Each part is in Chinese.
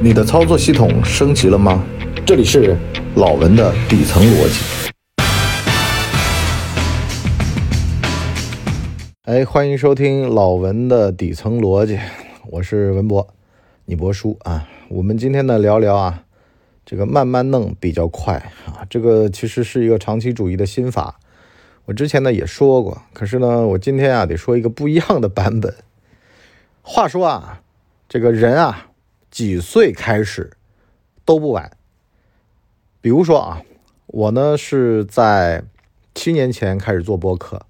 你的操作系统升级了吗？这里是老文的底层逻辑。哎，欢迎收听老文的底层逻辑，我是文博，你博叔啊。我们今天呢聊聊啊，这个慢慢弄比较快啊，这个其实是一个长期主义的心法。我之前呢也说过，可是呢，我今天啊得说一个不一样的版本。话说啊，这个人啊，几岁开始都不晚。比如说啊，我呢是在七年前开始做播客，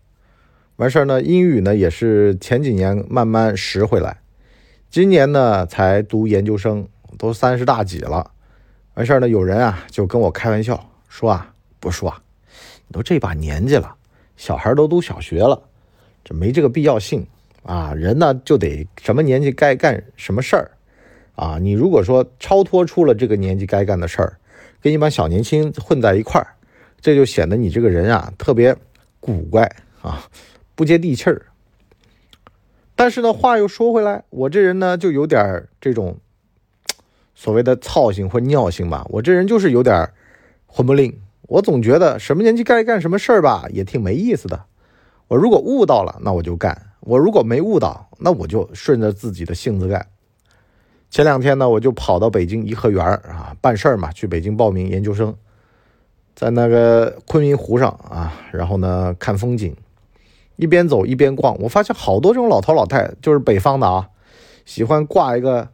完事儿呢，英语呢也是前几年慢慢拾回来，今年呢才读研究生，都三十大几了。完事儿呢，有人啊就跟我开玩笑说啊，不说啊，你都这把年纪了。小孩都读小学了，这没这个必要性啊！人呢就得什么年纪该干什么事儿啊！你如果说超脱出了这个年纪该干的事儿，跟一帮小年轻混在一块儿，这就显得你这个人啊特别古怪啊，不接地气儿。但是呢，话又说回来，我这人呢就有点这种所谓的操性或尿性吧，我这人就是有点混不吝。我总觉得什么年纪该干什么事儿吧，也挺没意思的。我如果悟到了，那我就干；我如果没悟到，那我就顺着自己的性子干。前两天呢，我就跑到北京颐和园啊办事儿嘛，去北京报名研究生，在那个昆明湖上啊，然后呢看风景，一边走一边逛。我发现好多这种老头老太，就是北方的啊，喜欢挂一个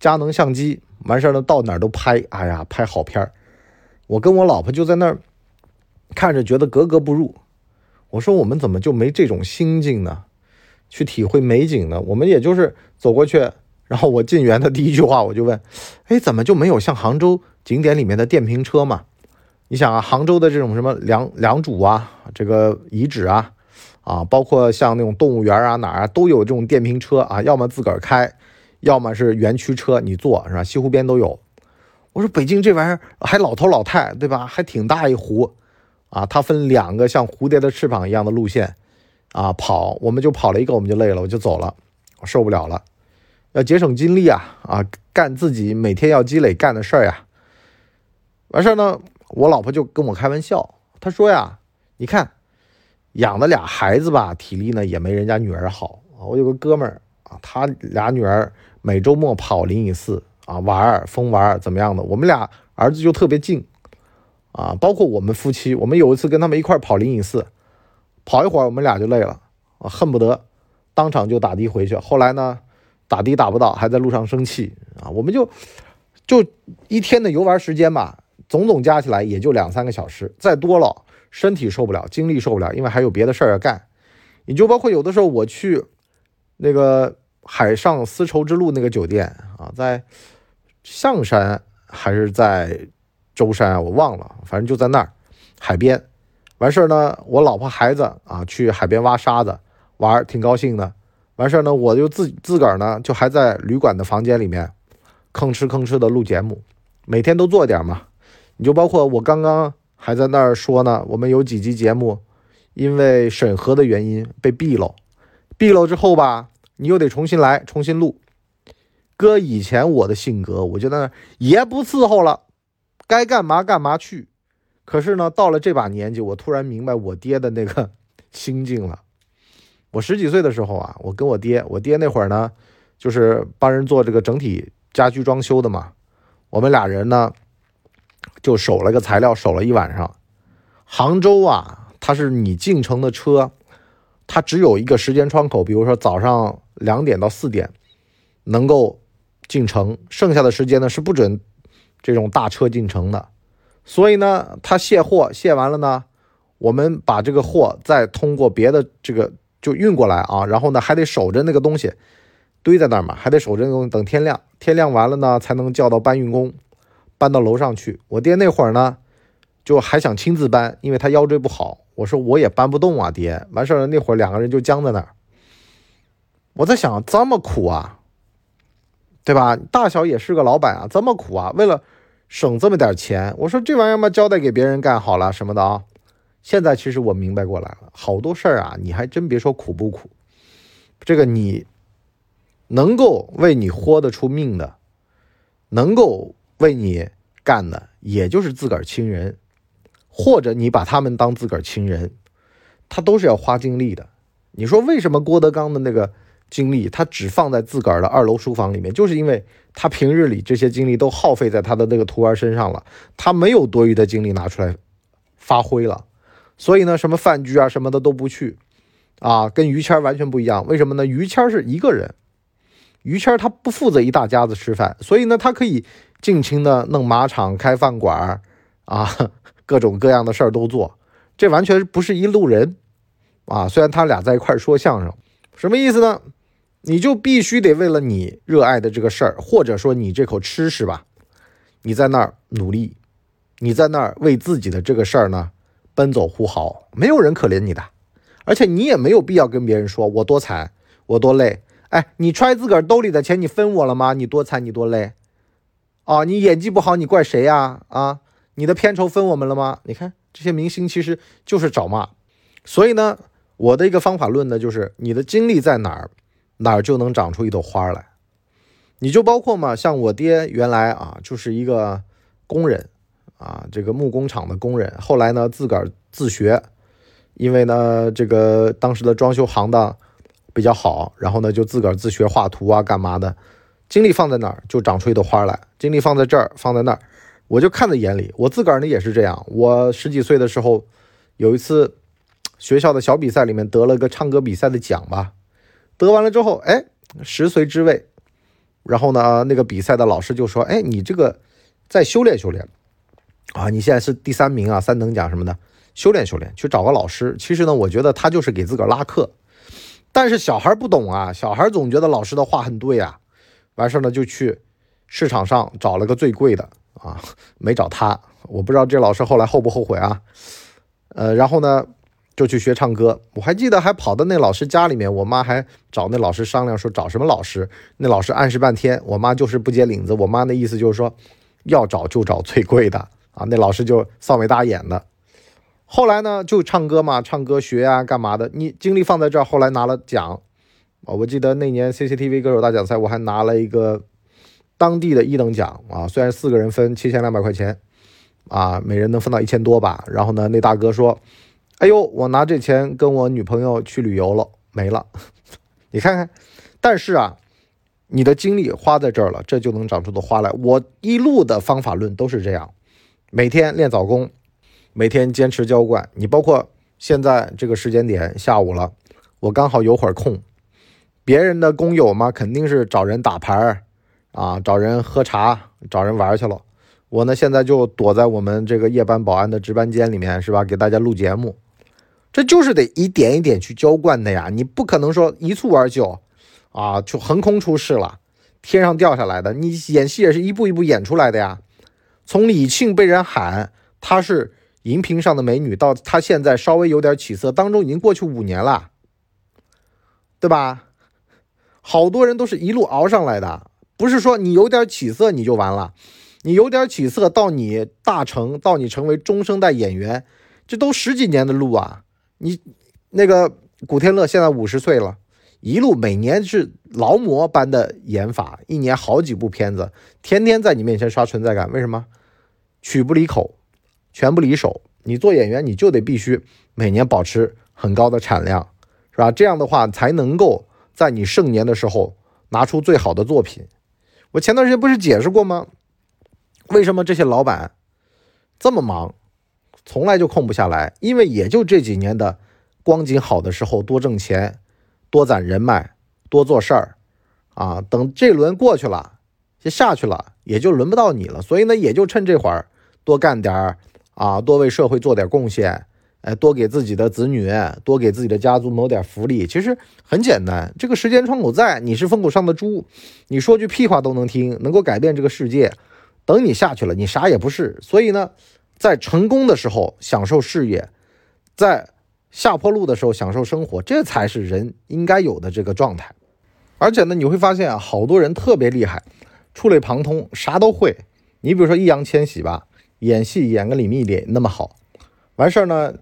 佳能相机，完事儿呢到哪儿都拍，哎呀，拍好片儿。我跟我老婆就在那儿看着，觉得格格不入。我说：“我们怎么就没这种心境呢？去体会美景呢？我们也就是走过去，然后我进园的第一句话我就问：哎，怎么就没有像杭州景点里面的电瓶车嘛？你想啊，杭州的这种什么良良渚啊，这个遗址啊，啊，包括像那种动物园啊哪儿都有这种电瓶车啊，要么自个儿开，要么是园区车你坐，是吧？西湖边都有。”我说北京这玩意儿还老头老太，对吧？还挺大一湖，啊，它分两个像蝴蝶的翅膀一样的路线，啊，跑，我们就跑了一个，我们就累了，我就走了，我受不了了，要节省精力啊，啊，干自己每天要积累干的事儿呀。完事儿呢，我老婆就跟我开玩笑，她说呀，你看养的俩孩子吧，体力呢也没人家女儿好。我有个哥们儿啊，他俩女儿每周末跑灵隐寺。啊，玩儿疯玩儿怎么样的？我们俩儿子就特别近，啊，包括我们夫妻，我们有一次跟他们一块跑灵隐寺，跑一会儿我们俩就累了，啊，恨不得当场就打的回去。后来呢，打的打不到，还在路上生气，啊，我们就就一天的游玩时间吧，总总加起来也就两三个小时，再多了身体受不了，精力受不了，因为还有别的事儿要干。你就包括有的时候我去那个海上丝绸之路那个酒店啊，在。象山还是在舟山啊？我忘了，反正就在那儿，海边。完事儿呢，我老婆孩子啊去海边挖沙子玩，挺高兴的。完事儿呢，我就自自个儿呢就还在旅馆的房间里面吭哧吭哧的录节目，每天都做点嘛。你就包括我刚刚还在那儿说呢，我们有几集节目因为审核的原因被毙了，毙了之后吧，你又得重新来，重新录。搁以前我的性格，我觉得爷不伺候了，该干嘛干嘛去。可是呢，到了这把年纪，我突然明白我爹的那个 心境了。我十几岁的时候啊，我跟我爹，我爹那会儿呢，就是帮人做这个整体家居装修的嘛。我们俩人呢，就守了个材料，守了一晚上。杭州啊，它是你进城的车，它只有一个时间窗口，比如说早上两点到四点，能够。进城，剩下的时间呢是不准这种大车进城的，所以呢，他卸货卸完了呢，我们把这个货再通过别的这个就运过来啊，然后呢还得守着那个东西堆在那儿嘛，还得守着等天亮，天亮完了呢才能叫到搬运工搬到楼上去。我爹那会儿呢就还想亲自搬，因为他腰椎不好，我说我也搬不动啊，爹。完事儿那会儿两个人就僵在那儿，我在想这么苦啊。对吧？大小也是个老板啊，这么苦啊，为了省这么点钱，我说这玩意儿嘛，交代给别人干好了什么的啊。现在其实我明白过来了，好多事儿啊，你还真别说苦不苦，这个你能够为你豁得出命的，能够为你干的，也就是自个儿亲人，或者你把他们当自个儿亲人，他都是要花精力的。你说为什么郭德纲的那个精力他只放在自个儿的二楼书房里面？就是因为他平日里这些精力都耗费在他的那个徒儿身上了，他没有多余的精力拿出来发挥了。所以呢，什么饭局啊什么的都不去，啊，跟于谦完全不一样。为什么呢？于谦是一个人，于谦他不负责一大家子吃饭，所以呢，他可以尽情的弄马场、开饭馆啊，各种各样的事儿都做。这完全不是一路人。啊，虽然他俩在一块说相声，什么意思呢？你就必须得为了你热爱的这个事儿，或者说你这口吃是吧？你在那儿努力，你在那儿为自己的这个事儿呢奔走呼号，没有人可怜你的，而且你也没有必要跟别人说我多惨，我多累。哎，你揣自个儿兜里的钱，你分我了吗？你多惨，你多累？啊，你演技不好，你怪谁呀？啊，你的片酬分我们了吗？你看这些明星其实就是找骂，所以呢。我的一个方法论呢，就是你的精力在哪儿，哪儿就能长出一朵花来。你就包括嘛，像我爹原来啊，就是一个工人啊，这个木工厂的工人。后来呢，自个儿自学，因为呢，这个当时的装修行当比较好，然后呢，就自个儿自学画图啊，干嘛的。精力放在哪儿，就长出一朵花来。精力放在这儿，放在那儿，我就看在眼里。我自个儿呢也是这样。我十几岁的时候，有一次。学校的小比赛里面得了个唱歌比赛的奖吧，得完了之后，哎，十随之位。然后呢，那个比赛的老师就说：“哎，你这个再修炼修炼啊，你现在是第三名啊，三等奖什么的，修炼修炼，去找个老师。”其实呢，我觉得他就是给自个儿拉客。但是小孩不懂啊，小孩总觉得老师的话很对啊。完事儿呢，就去市场上找了个最贵的啊，没找他。我不知道这老师后来后不后悔啊？呃，然后呢？就去学唱歌，我还记得还跑到那老师家里面，我妈还找那老师商量说找什么老师，那老师暗示半天，我妈就是不接领子。我妈那意思就是说，要找就找最贵的啊。那老师就扫眉大眼的。后来呢，就唱歌嘛，唱歌学啊，干嘛的？你精力放在这儿，后来拿了奖啊。我记得那年 CCTV 歌手大奖赛，我还拿了一个当地的一等奖啊。虽然四个人分七千两百块钱啊，每人能分到一千多吧。然后呢，那大哥说。哎呦，我拿这钱跟我女朋友去旅游了，没了。你看看，但是啊，你的精力花在这儿了，这就能长出的花来。我一路的方法论都是这样，每天练早功，每天坚持浇灌。你包括现在这个时间点下午了，我刚好有会儿空。别人的工友嘛，肯定是找人打牌啊，找人喝茶，找人玩去了。我呢，现在就躲在我们这个夜班保安的值班间里面，是吧？给大家录节目。这就是得一点一点去浇灌的呀，你不可能说一蹴而就，啊，就横空出世了，天上掉下来的。你演戏也是一步一步演出来的呀。从李沁被人喊她是荧屏上的美女，到她现在稍微有点起色，当中已经过去五年了，对吧？好多人都是一路熬上来的，不是说你有点起色你就完了，你有点起色到你大成，到你成为中生代演员，这都十几年的路啊。你那个古天乐现在五十岁了，一路每年是劳模般的演法，一年好几部片子，天天在你面前刷存在感。为什么？曲不离口，拳不离手。你做演员，你就得必须每年保持很高的产量，是吧？这样的话才能够在你盛年的时候拿出最好的作品。我前段时间不是解释过吗？为什么这些老板这么忙？从来就空不下来，因为也就这几年的光景好的时候，多挣钱，多攒人脉，多做事儿，啊，等这轮过去了，就下去了，也就轮不到你了。所以呢，也就趁这会儿多干点儿啊，多为社会做点贡献，哎，多给自己的子女，多给自己的家族谋点福利。其实很简单，这个时间窗口在，你是风口上的猪，你说句屁话都能听，能够改变这个世界。等你下去了，你啥也不是。所以呢。在成功的时候享受事业，在下坡路的时候享受生活，这才是人应该有的这个状态。而且呢，你会发现啊，好多人特别厉害，触类旁通，啥都会。你比如说易烊千玺吧，演戏演个李密也那么好，完事儿呢，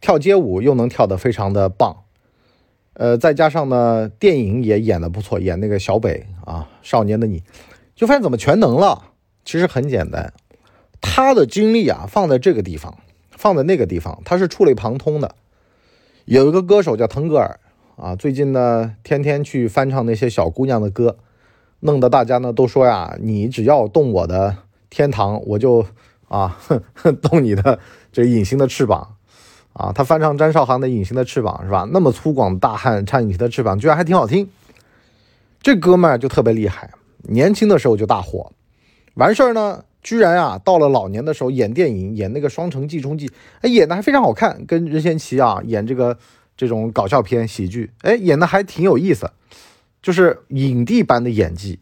跳街舞又能跳得非常的棒，呃，再加上呢，电影也演得不错，演那个小北啊，少年的你，就发现怎么全能了。其实很简单，他的精力啊放在这个地方，放在那个地方，他是触类旁通的。有一个歌手叫腾格尔啊，最近呢天天去翻唱那些小姑娘的歌，弄得大家呢都说呀，你只要动我的天堂，我就啊 动你的这隐形的翅膀啊。他翻唱张韶涵的《隐形的翅膀》是吧？那么粗犷大汉唱隐形的翅膀，居然还挺好听。这哥们儿就特别厉害，年轻的时候就大火，完事儿呢，居然啊，到了老年的时候演电影，演那个《双城记》冲记，哎，演的还非常好看，跟任贤齐啊演这个这种搞笑片喜剧，哎，演的还挺有意思，就是影帝般的演技。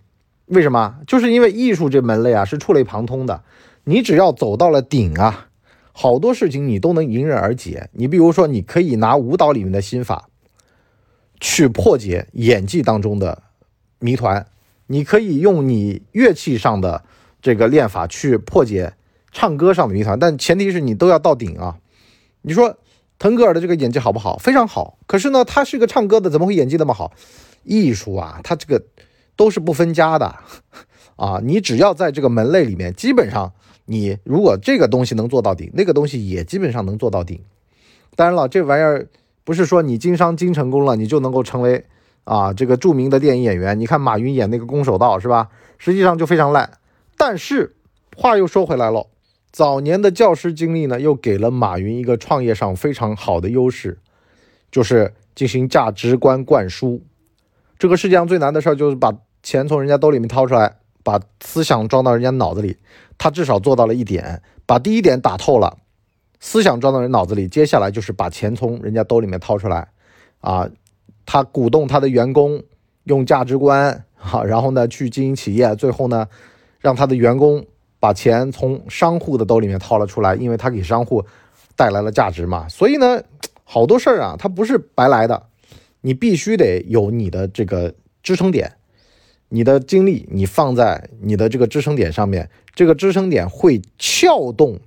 为什么？就是因为艺术这门类啊是触类旁通的，你只要走到了顶啊，好多事情你都能迎刃而解。你比如说，你可以拿舞蹈里面的心法去破解演技当中的。谜团，你可以用你乐器上的这个练法去破解唱歌上的谜团，但前提是你都要到顶啊！你说腾格尔的这个演技好不好？非常好。可是呢，他是个唱歌的，怎么会演技那么好？艺术啊，他这个都是不分家的啊！你只要在这个门类里面，基本上你如果这个东西能做到顶，那个东西也基本上能做到顶。当然了，这玩意儿不是说你经商经成功了，你就能够成为。啊，这个著名的电影演员，你看马云演那个《攻守道》是吧？实际上就非常烂。但是话又说回来了，早年的教师经历呢，又给了马云一个创业上非常好的优势，就是进行价值观灌输。这个世界上最难的事儿就是把钱从人家兜里面掏出来，把思想装到人家脑子里。他至少做到了一点，把第一点打透了，思想装到人脑子里，接下来就是把钱从人家兜里面掏出来，啊。他鼓动他的员工用价值观，哈，然后呢去经营企业，最后呢让他的员工把钱从商户的兜里面掏了出来，因为他给商户带来了价值嘛。所以呢，好多事儿啊，他不是白来的，你必须得有你的这个支撑点，你的精力你放在你的这个支撑点上面，这个支撑点会撬动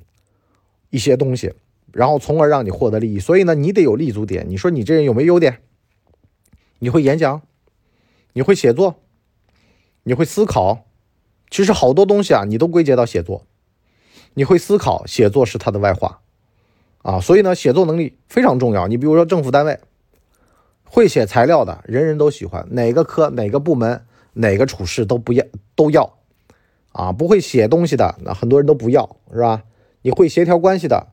一些东西，然后从而让你获得利益。所以呢，你得有立足点。你说你这人有没有优点？你会演讲，你会写作，你会思考，其实好多东西啊，你都归结到写作。你会思考，写作是它的外化啊，所以呢，写作能力非常重要。你比如说政府单位，会写材料的人人都喜欢，哪个科、哪个部门、哪个处事都不要都要啊。不会写东西的，那很多人都不要，是吧？你会协调关系的，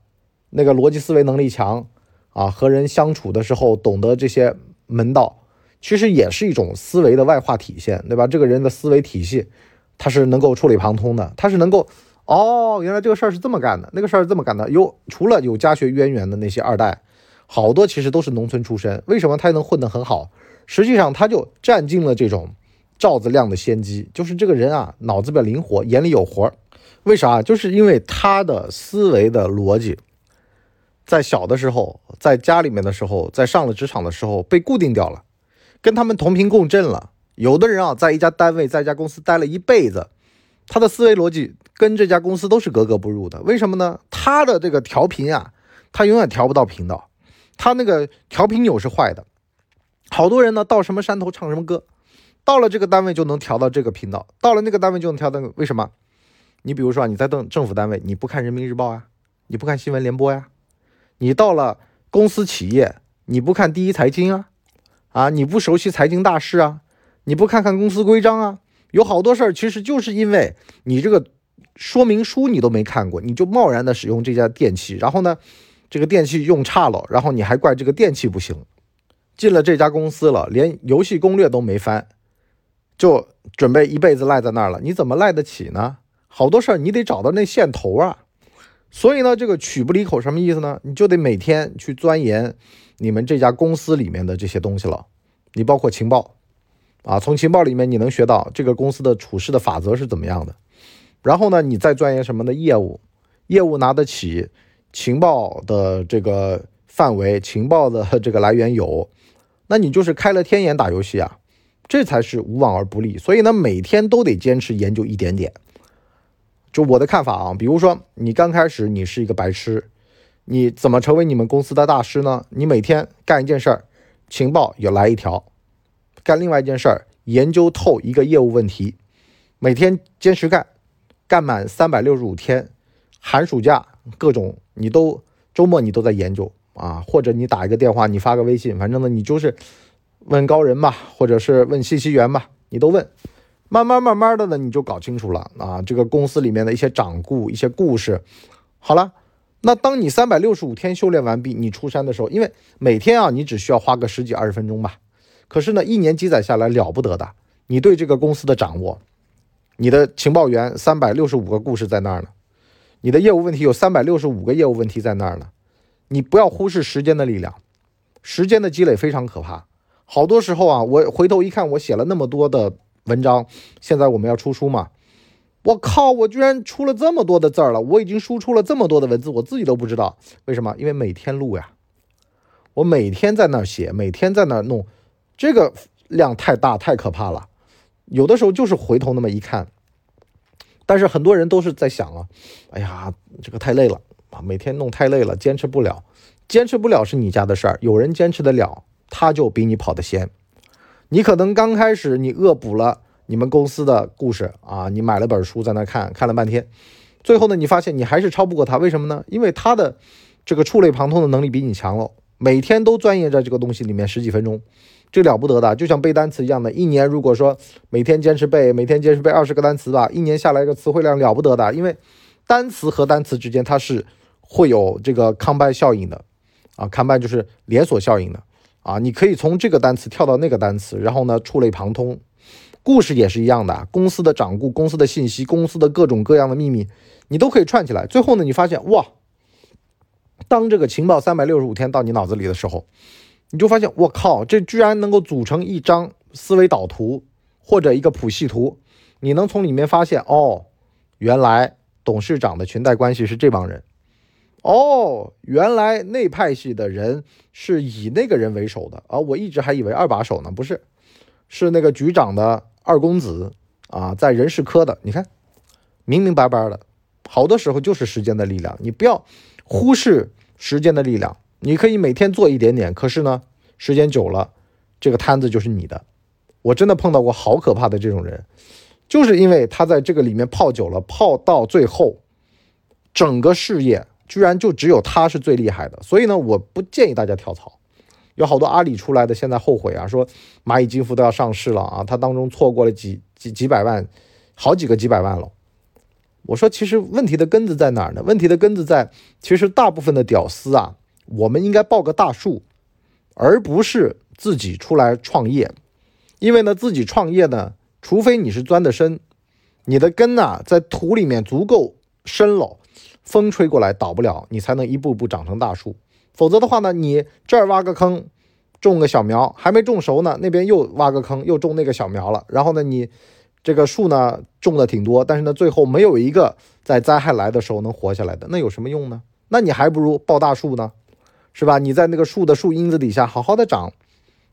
那个逻辑思维能力强啊，和人相处的时候懂得这些门道。其实也是一种思维的外化体现，对吧？这个人的思维体系，他是能够触类旁通的，他是能够，哦，原来这个事儿是这么干的，那个事儿是这么干的。有除了有家学渊源的那些二代，好多其实都是农村出身。为什么他能混得很好？实际上他就占尽了这种赵子亮的先机，就是这个人啊，脑子比较灵活，眼里有活。为啥？就是因为他的思维的逻辑，在小的时候，在家里面的时候，在上了职场的时候被固定掉了。跟他们同频共振了。有的人啊，在一家单位，在一家公司待了一辈子，他的思维逻辑跟这家公司都是格格不入的。为什么呢？他的这个调频啊，他永远调不到频道，他那个调频钮是坏的。好多人呢，到什么山头唱什么歌，到了这个单位就能调到这个频道，到了那个单位就能调到。为什么？你比如说，你在政政府单位，你不看人民日报呀，你不看新闻联播呀，你到了公司企业，你不看第一财经啊。啊，你不熟悉财经大事啊？你不看看公司规章啊？有好多事儿，其实就是因为你这个说明书你都没看过，你就贸然的使用这家电器，然后呢，这个电器用差了，然后你还怪这个电器不行。进了这家公司了，连游戏攻略都没翻，就准备一辈子赖在那儿了，你怎么赖得起呢？好多事儿你得找到那线头啊。所以呢，这个曲不离口什么意思呢？你就得每天去钻研你们这家公司里面的这些东西了。你包括情报啊，从情报里面你能学到这个公司的处事的法则是怎么样的。然后呢，你再钻研什么的业务，业务拿得起，情报的这个范围，情报的这个来源有，那你就是开了天眼打游戏啊，这才是无往而不利。所以呢，每天都得坚持研究一点点。就我的看法啊，比如说你刚开始你是一个白痴，你怎么成为你们公司的大师呢？你每天干一件事儿，情报也来一条；干另外一件事儿，研究透一个业务问题，每天坚持干，干满三百六十五天，寒暑假各种你都周末你都在研究啊，或者你打一个电话，你发个微信，反正呢你就是问高人吧，或者是问信息员吧，你都问。慢慢慢慢的呢，你就搞清楚了啊，这个公司里面的一些掌故、一些故事。好了，那当你三百六十五天修炼完毕，你出山的时候，因为每天啊，你只需要花个十几二十分钟吧。可是呢，一年积攒下来了不得的，你对这个公司的掌握，你的情报员三百六十五个故事在那儿呢，你的业务问题有三百六十五个业务问题在那儿呢。你不要忽视时间的力量，时间的积累非常可怕。好多时候啊，我回头一看，我写了那么多的。文章，现在我们要出书嘛？我靠，我居然出了这么多的字儿了！我已经输出了这么多的文字，我自己都不知道为什么。因为每天录呀，我每天在那儿写，每天在那儿弄，这个量太大，太可怕了。有的时候就是回头那么一看，但是很多人都是在想啊，哎呀，这个太累了啊，每天弄太累了，坚持不了。坚持不了是你家的事儿，有人坚持得了，他就比你跑得先。你可能刚开始你恶补了你们公司的故事啊，你买了本书在那看看了半天，最后呢，你发现你还是超不过他，为什么呢？因为他的这个触类旁通的能力比你强了，每天都钻研在这个东西里面十几分钟，这了不得的，就像背单词一样的，一年如果说每天坚持背，每天坚持背二十个单词吧，一年下来一个词汇量了不得的，因为单词和单词之间它是会有这个康拜效应的啊，康拜就是连锁效应的。啊，你可以从这个单词跳到那个单词，然后呢，触类旁通。故事也是一样的，公司的掌故、公司的信息、公司的各种各样的秘密，你都可以串起来。最后呢，你发现哇，当这个情报三百六十五天到你脑子里的时候，你就发现我靠，这居然能够组成一张思维导图或者一个谱系图。你能从里面发现哦，原来董事长的裙带关系是这帮人。哦，原来那派系的人是以那个人为首的啊！我一直还以为二把手呢，不是，是那个局长的二公子啊，在人事科的。你看，明明白白的，好多时候就是时间的力量，你不要忽视时间的力量。你可以每天做一点点，可是呢，时间久了，这个摊子就是你的。我真的碰到过好可怕的这种人，就是因为他在这个里面泡久了，泡到最后，整个事业。居然就只有他是最厉害的，所以呢，我不建议大家跳槽。有好多阿里出来的，现在后悔啊，说蚂蚁金服都要上市了啊，他当中错过了几几几百万，好几个几百万了。我说，其实问题的根子在哪儿呢？问题的根子在，其实大部分的屌丝啊，我们应该抱个大树，而不是自己出来创业。因为呢，自己创业呢，除非你是钻的深，你的根呐在土里面足够深了。风吹过来倒不了，你才能一步步长成大树。否则的话呢，你这儿挖个坑，种个小苗，还没种熟呢，那边又挖个坑，又种那个小苗了。然后呢，你这个树呢种的挺多，但是呢，最后没有一个在灾害来的时候能活下来的，那有什么用呢？那你还不如抱大树呢，是吧？你在那个树的树荫子底下好好的长，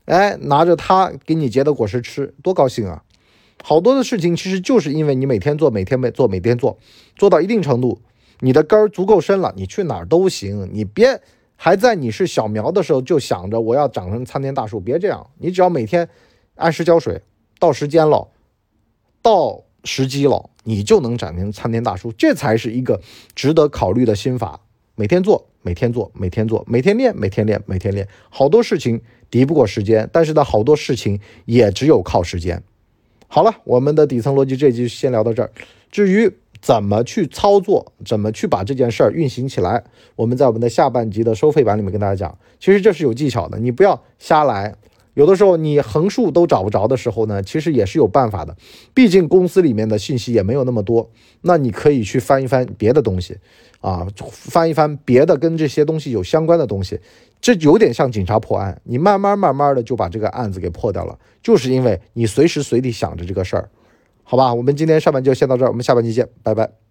哎，拿着它给你结的果实吃，多高兴啊！好多的事情其实就是因为你每天做，每天每做，每天做，做到一定程度。你的根儿足够深了，你去哪儿都行。你别还在你是小苗的时候就想着我要长成参天大树，别这样。你只要每天按时浇水，到时间了，到时机了，你就能长成参天大树。这才是一个值得考虑的心法。每天做，每天做，每天做，每天练，每天练，每天练。好多事情敌不过时间，但是呢，好多事情也只有靠时间。好了，我们的底层逻辑这集先聊到这儿。至于。怎么去操作？怎么去把这件事儿运行起来？我们在我们的下半集的收费版里面跟大家讲，其实这是有技巧的，你不要瞎来。有的时候你横竖都找不着的时候呢，其实也是有办法的。毕竟公司里面的信息也没有那么多，那你可以去翻一翻别的东西，啊，翻一翻别的跟这些东西有相关的东西。这有点像警察破案，你慢慢慢慢的就把这个案子给破掉了，就是因为你随时随地想着这个事儿。好吧，我们今天上半就先到这儿，我们下半期见，拜拜。